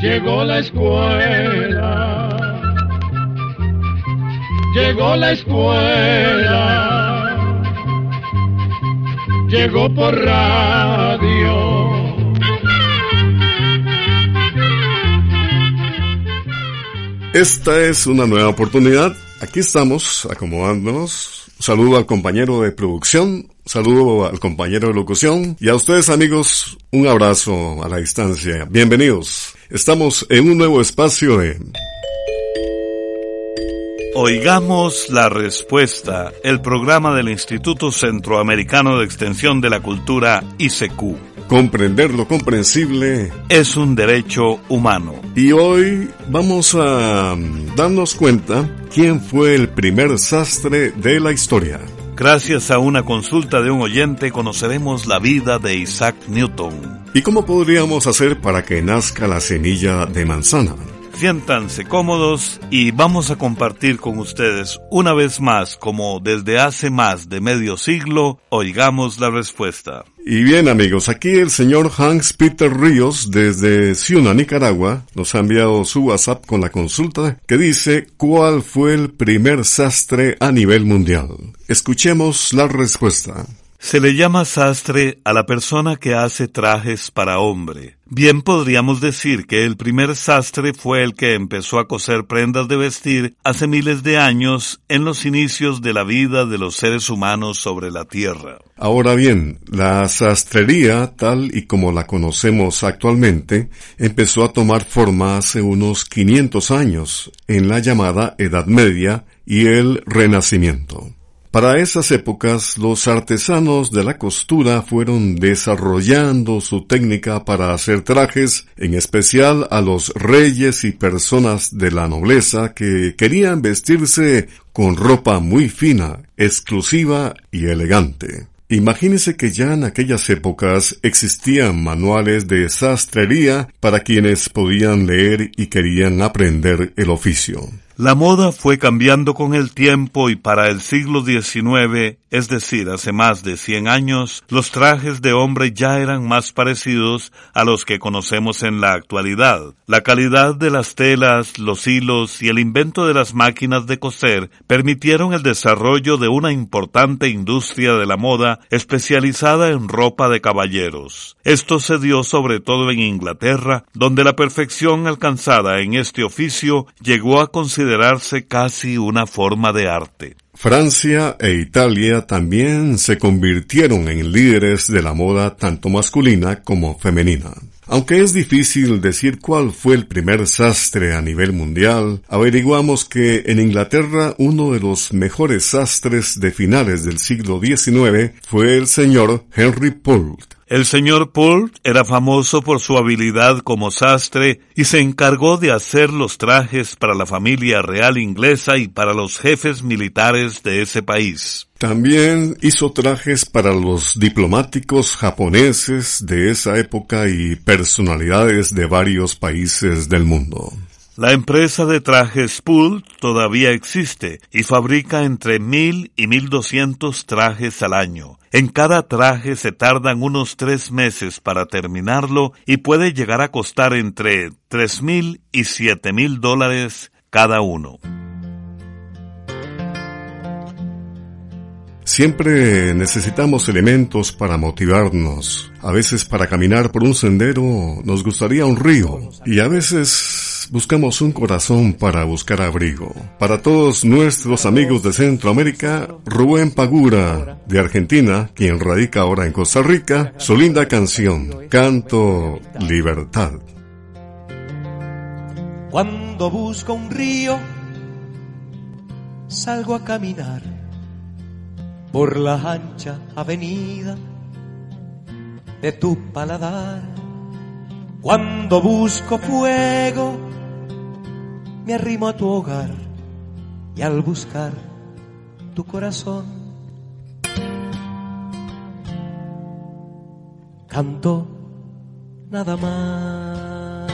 Llegó la escuela, llegó la escuela, llegó por radio. Esta es una nueva oportunidad. Aquí estamos acomodándonos. Saludo al compañero de producción, saludo al compañero de locución y a ustedes amigos un abrazo a la distancia. Bienvenidos. Estamos en un nuevo espacio de... Oigamos la respuesta, el programa del Instituto Centroamericano de Extensión de la Cultura, ICQ. Comprender lo comprensible es un derecho humano. Y hoy vamos a darnos cuenta quién fue el primer sastre de la historia. Gracias a una consulta de un oyente conoceremos la vida de Isaac Newton. ¿Y cómo podríamos hacer para que nazca la semilla de manzana? Siéntanse cómodos y vamos a compartir con ustedes una vez más, como desde hace más de medio siglo, oigamos la respuesta. Y bien amigos, aquí el señor Hans Peter Ríos desde Ciuna, Nicaragua, nos ha enviado su WhatsApp con la consulta que dice ¿Cuál fue el primer sastre a nivel mundial? Escuchemos la respuesta. Se le llama sastre a la persona que hace trajes para hombre. Bien podríamos decir que el primer sastre fue el que empezó a coser prendas de vestir hace miles de años en los inicios de la vida de los seres humanos sobre la tierra. Ahora bien, la sastrería, tal y como la conocemos actualmente, empezó a tomar forma hace unos 500 años, en la llamada Edad Media y el Renacimiento. Para esas épocas, los artesanos de la costura fueron desarrollando su técnica para hacer trajes, en especial a los reyes y personas de la nobleza que querían vestirse con ropa muy fina, exclusiva y elegante. Imagínese que ya en aquellas épocas existían manuales de sastrería para quienes podían leer y querían aprender el oficio. La moda fue cambiando con el tiempo y para el siglo XIX, es decir, hace más de 100 años, los trajes de hombre ya eran más parecidos a los que conocemos en la actualidad. La calidad de las telas, los hilos y el invento de las máquinas de coser permitieron el desarrollo de una importante industria de la moda especializada en ropa de caballeros. Esto se dio sobre todo en Inglaterra, donde la perfección alcanzada en este oficio llegó a considerar considerarse casi una forma de arte. Francia e Italia también se convirtieron en líderes de la moda tanto masculina como femenina. Aunque es difícil decir cuál fue el primer sastre a nivel mundial, averiguamos que en Inglaterra uno de los mejores sastres de finales del siglo XIX fue el señor Henry Poult. El señor Poult era famoso por su habilidad como sastre y se encargó de hacer los trajes para la familia real inglesa y para los jefes militares de ese país. También hizo trajes para los diplomáticos japoneses de esa época y personalidades de varios países del mundo. La empresa de trajes Pool todavía existe y fabrica entre mil y mil doscientos trajes al año. En cada traje se tardan unos tres meses para terminarlo y puede llegar a costar entre tres mil y siete mil dólares cada uno. Siempre necesitamos elementos para motivarnos. A veces para caminar por un sendero nos gustaría un río y a veces buscamos un corazón para buscar abrigo. Para todos nuestros amigos de Centroamérica, Rubén Pagura, de Argentina, quien radica ahora en Costa Rica, su linda canción, Canto Libertad. Cuando busco un río, salgo a caminar por la ancha avenida de tu paladar. Cuando busco fuego, me arrimo a tu hogar y al buscar tu corazón, canto nada más.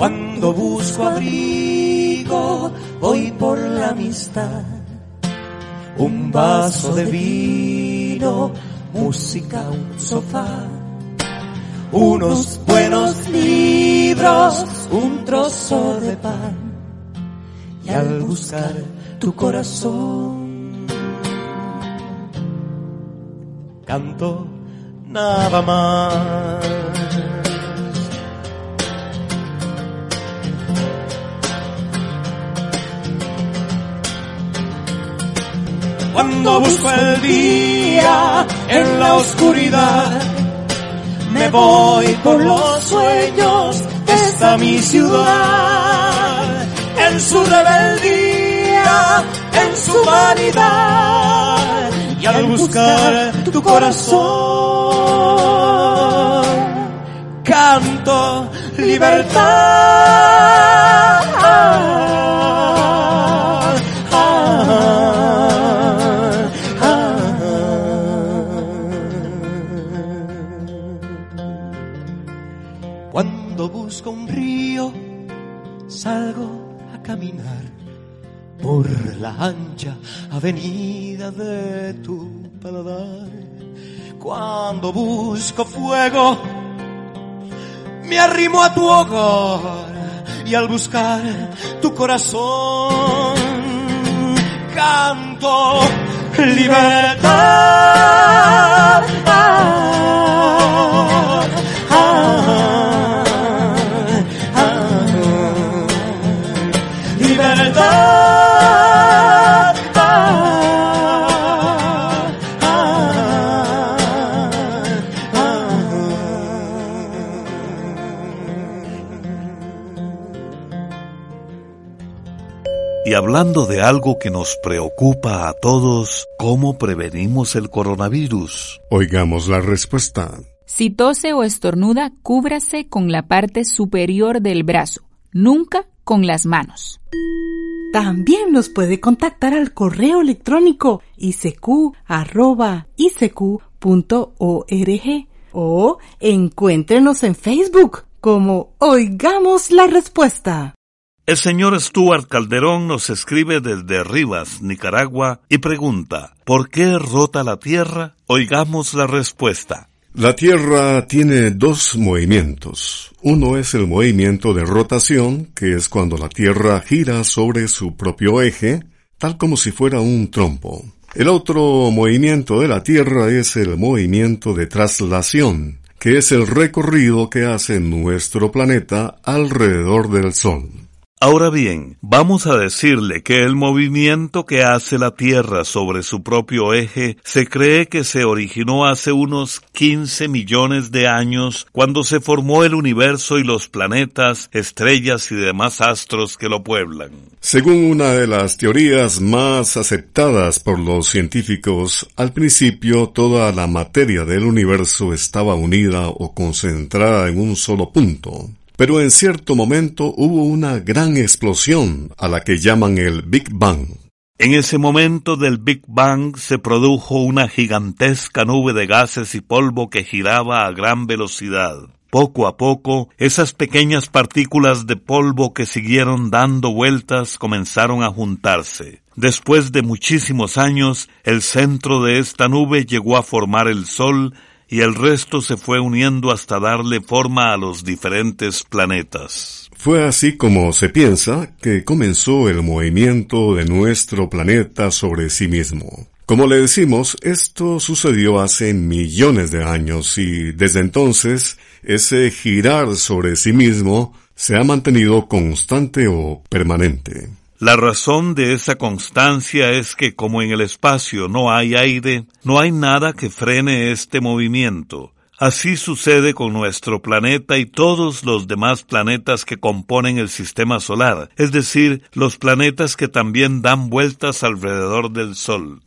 Cuando busco abrigo, voy por la amistad. Un vaso de vino, música, un sofá. Unos buenos libros, un trozo de pan. Y al buscar tu corazón, canto nada más. Cuando busco el día en la oscuridad, me voy por los sueños, está mi ciudad, en su rebeldía, en su vanidad, y al buscar tu corazón, canto libertad. Busco un río, salgo a caminar por la ancha avenida de tu paladar. Cuando busco fuego, me arrimo a tu hogar y al buscar tu corazón, canto libertad. Y hablando de algo que nos preocupa a todos, ¿cómo prevenimos el coronavirus? Oigamos la respuesta. Si tose o estornuda, cúbrase con la parte superior del brazo, nunca con las manos. También nos puede contactar al correo electrónico isq.org o encuéntrenos en Facebook como Oigamos la Respuesta. El señor Stuart Calderón nos escribe desde Rivas, Nicaragua, y pregunta, ¿por qué rota la Tierra? Oigamos la respuesta. La Tierra tiene dos movimientos. Uno es el movimiento de rotación, que es cuando la Tierra gira sobre su propio eje, tal como si fuera un trompo. El otro movimiento de la Tierra es el movimiento de traslación, que es el recorrido que hace nuestro planeta alrededor del Sol. Ahora bien, vamos a decirle que el movimiento que hace la Tierra sobre su propio eje se cree que se originó hace unos 15 millones de años cuando se formó el universo y los planetas, estrellas y demás astros que lo pueblan. Según una de las teorías más aceptadas por los científicos, al principio toda la materia del universo estaba unida o concentrada en un solo punto. Pero en cierto momento hubo una gran explosión a la que llaman el Big Bang. En ese momento del Big Bang se produjo una gigantesca nube de gases y polvo que giraba a gran velocidad. Poco a poco, esas pequeñas partículas de polvo que siguieron dando vueltas comenzaron a juntarse. Después de muchísimos años, el centro de esta nube llegó a formar el Sol y el resto se fue uniendo hasta darle forma a los diferentes planetas. Fue así como se piensa que comenzó el movimiento de nuestro planeta sobre sí mismo. Como le decimos, esto sucedió hace millones de años y desde entonces ese girar sobre sí mismo se ha mantenido constante o permanente. La razón de esa constancia es que como en el espacio no hay aire, no hay nada que frene este movimiento. Así sucede con nuestro planeta y todos los demás planetas que componen el sistema solar, es decir, los planetas que también dan vueltas alrededor del Sol.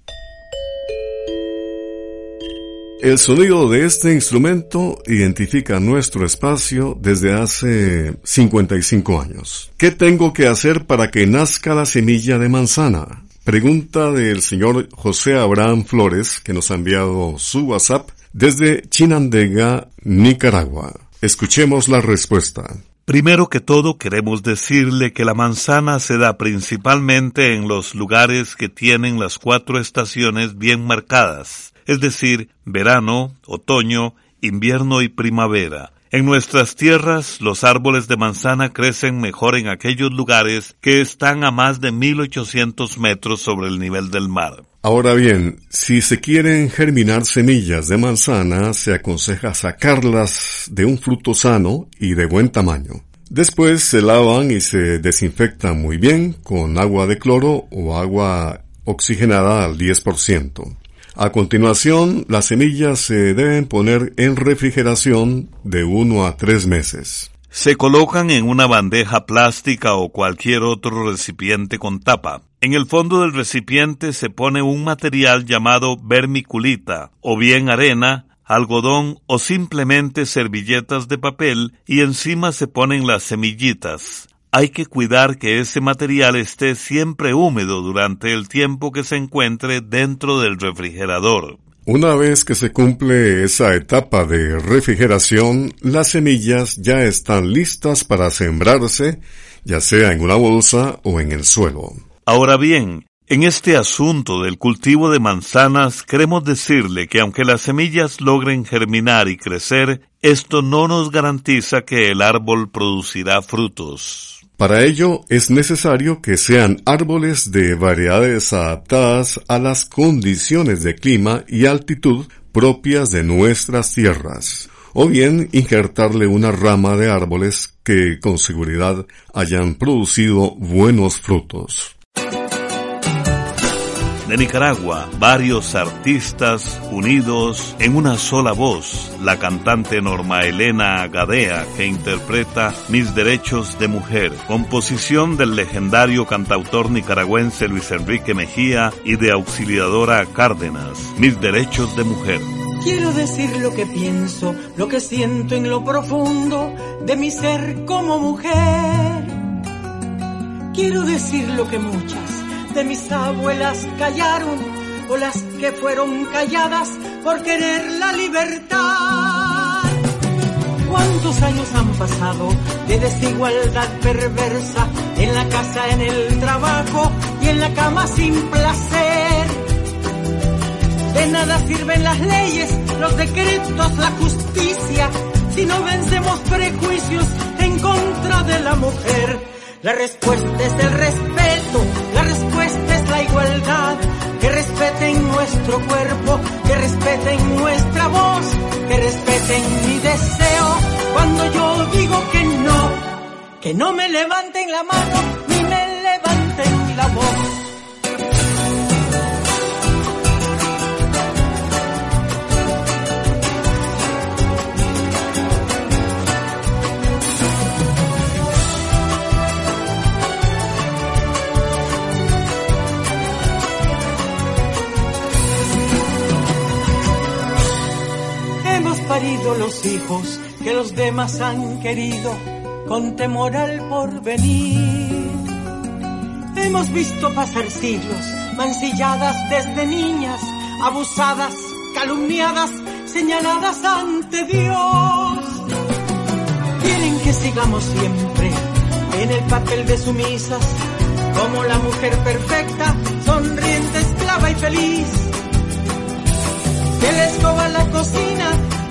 El sonido de este instrumento identifica nuestro espacio desde hace 55 años. ¿Qué tengo que hacer para que nazca la semilla de manzana? Pregunta del señor José Abraham Flores, que nos ha enviado su WhatsApp desde Chinandega, Nicaragua. Escuchemos la respuesta. Primero que todo queremos decirle que la manzana se da principalmente en los lugares que tienen las cuatro estaciones bien marcadas, es decir, verano, otoño, invierno y primavera. En nuestras tierras los árboles de manzana crecen mejor en aquellos lugares que están a más de 1800 metros sobre el nivel del mar. Ahora bien, si se quieren germinar semillas de manzana, se aconseja sacarlas de un fruto sano y de buen tamaño. Después se lavan y se desinfectan muy bien con agua de cloro o agua oxigenada al 10%. A continuación, las semillas se deben poner en refrigeración de uno a tres meses. Se colocan en una bandeja plástica o cualquier otro recipiente con tapa. En el fondo del recipiente se pone un material llamado vermiculita, o bien arena, algodón o simplemente servilletas de papel y encima se ponen las semillitas. Hay que cuidar que ese material esté siempre húmedo durante el tiempo que se encuentre dentro del refrigerador. Una vez que se cumple esa etapa de refrigeración, las semillas ya están listas para sembrarse, ya sea en una bolsa o en el suelo. Ahora bien, en este asunto del cultivo de manzanas queremos decirle que aunque las semillas logren germinar y crecer, esto no nos garantiza que el árbol producirá frutos. Para ello es necesario que sean árboles de variedades adaptadas a las condiciones de clima y altitud propias de nuestras tierras, o bien injertarle una rama de árboles que con seguridad hayan producido buenos frutos de Nicaragua, varios artistas unidos en una sola voz, la cantante Norma Elena Gadea que interpreta Mis Derechos de Mujer, composición del legendario cantautor nicaragüense Luis Enrique Mejía y de auxiliadora Cárdenas, Mis Derechos de Mujer. Quiero decir lo que pienso, lo que siento en lo profundo de mi ser como mujer. Quiero decir lo que muchas de mis abuelas callaron o las que fueron calladas por querer la libertad. ¿Cuántos años han pasado de desigualdad perversa en la casa, en el trabajo y en la cama sin placer? De nada sirven las leyes, los decretos, la justicia, si no vencemos prejuicios en contra de la mujer. La respuesta es el respeto, Que respeten nuestro cuerpo, que respeten nuestra voz, que respeten mi deseo. Cuando yo digo que no, que no me levanten la mano ni me levanten la voz. Hijos que los demás han querido con temor al porvenir. Hemos visto pasar siglos, mancilladas desde niñas, abusadas, calumniadas, señaladas ante Dios. Quieren que sigamos siempre en el papel de sumisas, como la mujer perfecta, sonriente, esclava y feliz. Que la escoba la cocina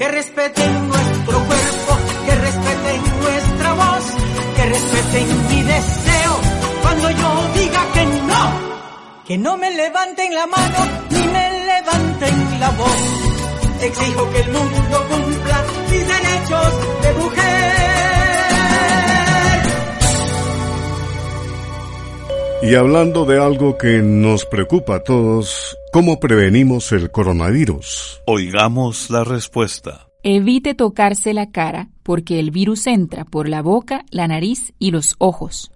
que respeten nuestro cuerpo, que respeten nuestra voz, que respeten mi deseo cuando yo diga que no, que no me levanten la mano ni me levanten la voz. Exijo que el mundo cumpla mis derechos de mujer. Y hablando de algo que nos preocupa a todos, ¿cómo prevenimos el coronavirus? Oigamos la respuesta. Evite tocarse la cara porque el virus entra por la boca, la nariz y los ojos.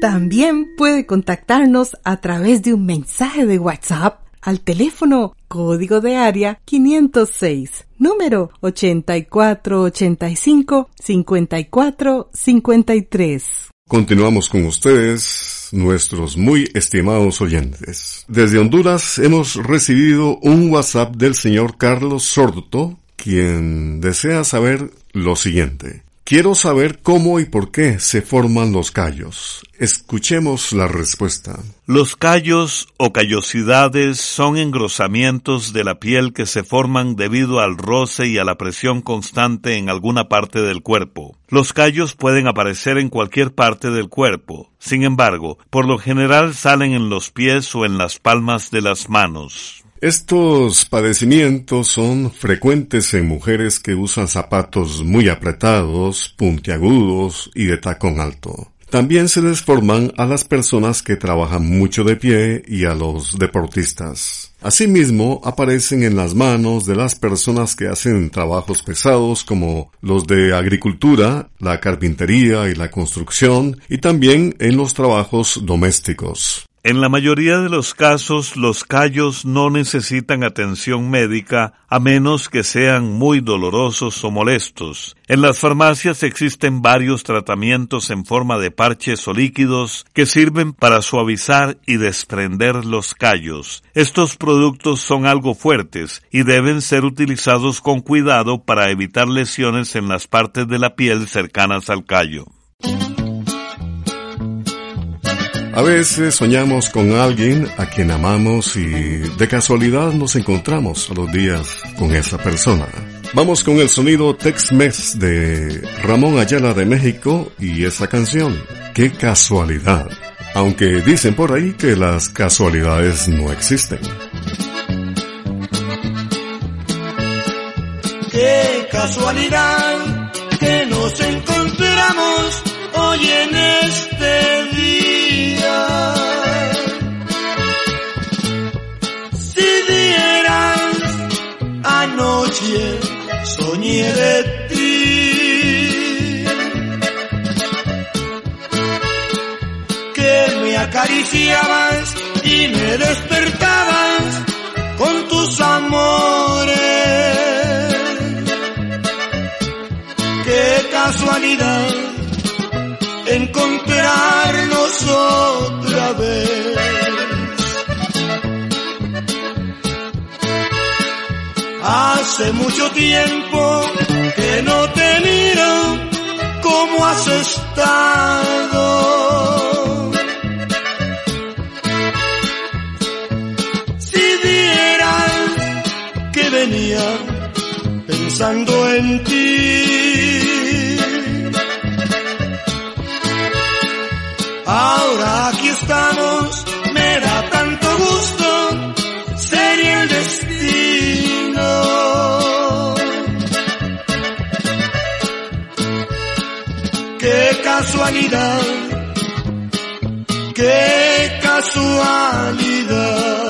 También puede contactarnos a través de un mensaje de WhatsApp al teléfono código de área 506, número 8485-5453. Continuamos con ustedes, nuestros muy estimados oyentes. Desde Honduras hemos recibido un WhatsApp del señor Carlos Sordo, quien desea saber lo siguiente. Quiero saber cómo y por qué se forman los callos. Escuchemos la respuesta. Los callos o callosidades son engrosamientos de la piel que se forman debido al roce y a la presión constante en alguna parte del cuerpo. Los callos pueden aparecer en cualquier parte del cuerpo. Sin embargo, por lo general salen en los pies o en las palmas de las manos. Estos padecimientos son frecuentes en mujeres que usan zapatos muy apretados, puntiagudos y de tacón alto. También se les forman a las personas que trabajan mucho de pie y a los deportistas. Asimismo, aparecen en las manos de las personas que hacen trabajos pesados como los de agricultura, la carpintería y la construcción, y también en los trabajos domésticos. En la mayoría de los casos, los callos no necesitan atención médica a menos que sean muy dolorosos o molestos. En las farmacias existen varios tratamientos en forma de parches o líquidos que sirven para suavizar y desprender los callos. Estos productos son algo fuertes y deben ser utilizados con cuidado para evitar lesiones en las partes de la piel cercanas al callo. A veces soñamos con alguien a quien amamos y de casualidad nos encontramos a los días con esa persona. Vamos con el sonido Tex-Mex de Ramón Ayala de México y esa canción. ¡Qué casualidad! Aunque dicen por ahí que las casualidades no existen. ¡Qué casualidad que nos encontramos hoy en este día. Si vieras anoche soñé de ti, que me acariciabas y me despertabas con tus amores. Qué casualidad encontrarnos otra vez. Hace mucho tiempo que no te miro, ¿cómo has estado? Si vieras que venía pensando en ti. Casualidad, qué casualidad.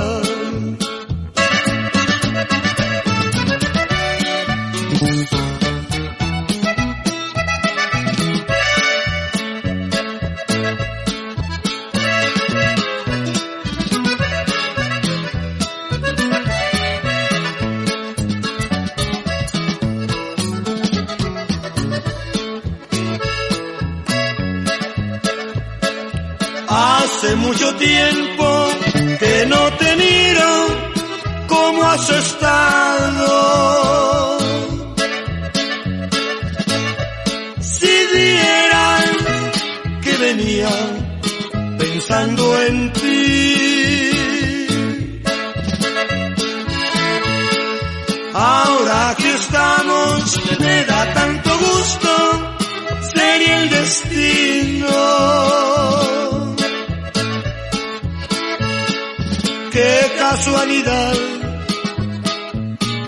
Qué casualidad,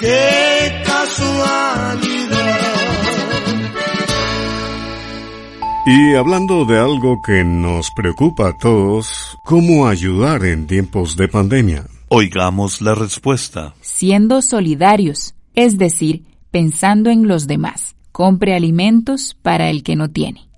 qué casualidad. Y hablando de algo que nos preocupa a todos, ¿cómo ayudar en tiempos de pandemia? Oigamos la respuesta. Siendo solidarios, es decir, pensando en los demás. Compre alimentos para el que no tiene.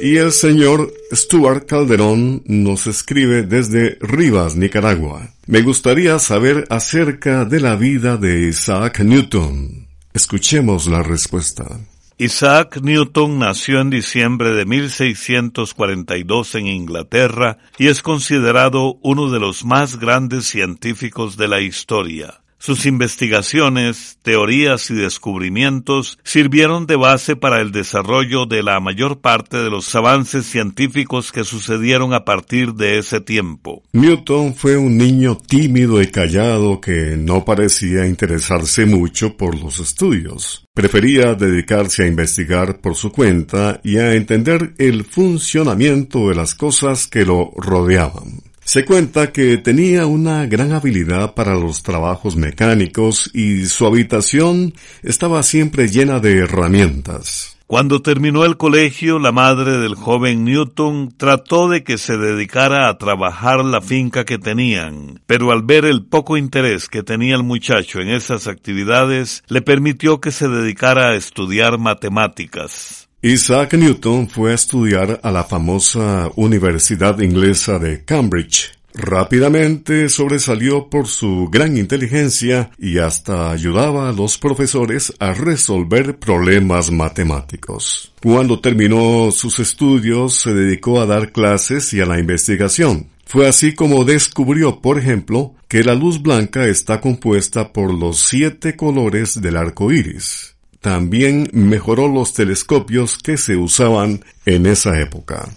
Y el señor Stuart Calderón nos escribe desde Rivas, Nicaragua. Me gustaría saber acerca de la vida de Isaac Newton. Escuchemos la respuesta. Isaac Newton nació en diciembre de 1642 en Inglaterra y es considerado uno de los más grandes científicos de la historia. Sus investigaciones, teorías y descubrimientos sirvieron de base para el desarrollo de la mayor parte de los avances científicos que sucedieron a partir de ese tiempo. Newton fue un niño tímido y callado que no parecía interesarse mucho por los estudios. Prefería dedicarse a investigar por su cuenta y a entender el funcionamiento de las cosas que lo rodeaban. Se cuenta que tenía una gran habilidad para los trabajos mecánicos y su habitación estaba siempre llena de herramientas. Cuando terminó el colegio, la madre del joven Newton trató de que se dedicara a trabajar la finca que tenían, pero al ver el poco interés que tenía el muchacho en esas actividades, le permitió que se dedicara a estudiar matemáticas. Isaac Newton fue a estudiar a la famosa Universidad Inglesa de Cambridge. Rápidamente sobresalió por su gran inteligencia y hasta ayudaba a los profesores a resolver problemas matemáticos. Cuando terminó sus estudios se dedicó a dar clases y a la investigación. Fue así como descubrió, por ejemplo, que la luz blanca está compuesta por los siete colores del arco iris también mejoró los telescopios que se usaban en esa época.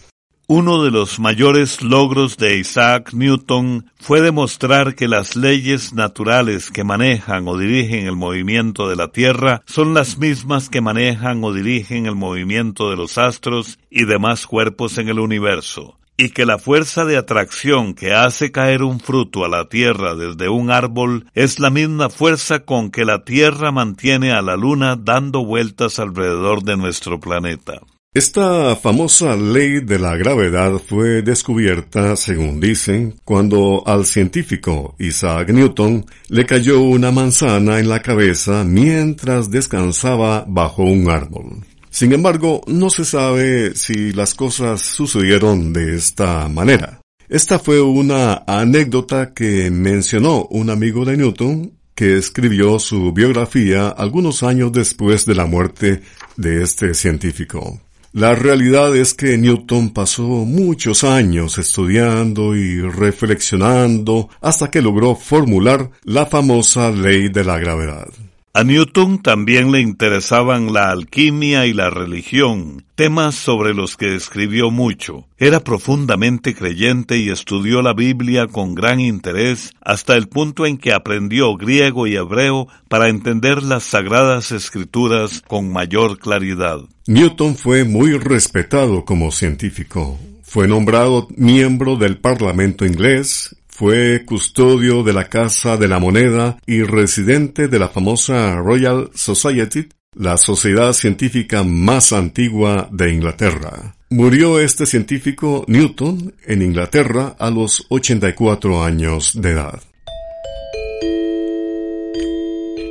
Uno de los mayores logros de Isaac Newton fue demostrar que las leyes naturales que manejan o dirigen el movimiento de la Tierra son las mismas que manejan o dirigen el movimiento de los astros y demás cuerpos en el universo y que la fuerza de atracción que hace caer un fruto a la tierra desde un árbol es la misma fuerza con que la tierra mantiene a la luna dando vueltas alrededor de nuestro planeta. Esta famosa ley de la gravedad fue descubierta, según dicen, cuando al científico Isaac Newton le cayó una manzana en la cabeza mientras descansaba bajo un árbol. Sin embargo, no se sabe si las cosas sucedieron de esta manera. Esta fue una anécdota que mencionó un amigo de Newton que escribió su biografía algunos años después de la muerte de este científico. La realidad es que Newton pasó muchos años estudiando y reflexionando hasta que logró formular la famosa ley de la gravedad. A Newton también le interesaban la alquimia y la religión, temas sobre los que escribió mucho. Era profundamente creyente y estudió la Biblia con gran interés hasta el punto en que aprendió griego y hebreo para entender las sagradas escrituras con mayor claridad. Newton fue muy respetado como científico. Fue nombrado miembro del Parlamento inglés fue custodio de la Casa de la Moneda y residente de la famosa Royal Society, la sociedad científica más antigua de Inglaterra. Murió este científico Newton en Inglaterra a los 84 años de edad.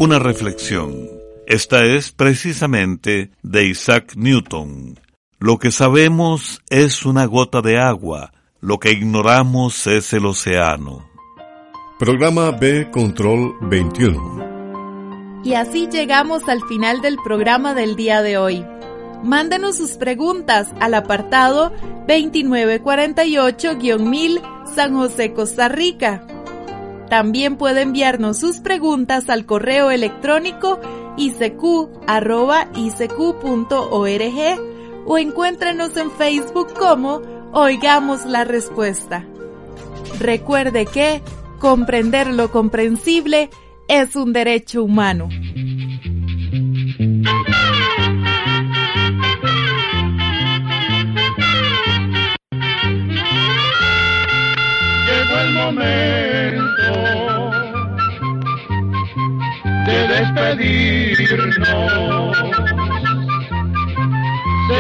Una reflexión. Esta es precisamente de Isaac Newton. Lo que sabemos es una gota de agua, lo que ignoramos es el océano. Programa B Control 21. Y así llegamos al final del programa del día de hoy. Mándenos sus preguntas al apartado 2948-1000 San José, Costa Rica. También puede enviarnos sus preguntas al correo electrónico isq.org o encuéntrenos en Facebook como Oigamos la respuesta. Recuerde que comprender lo comprensible es un derecho humano. Llegó el momento de despedirnos.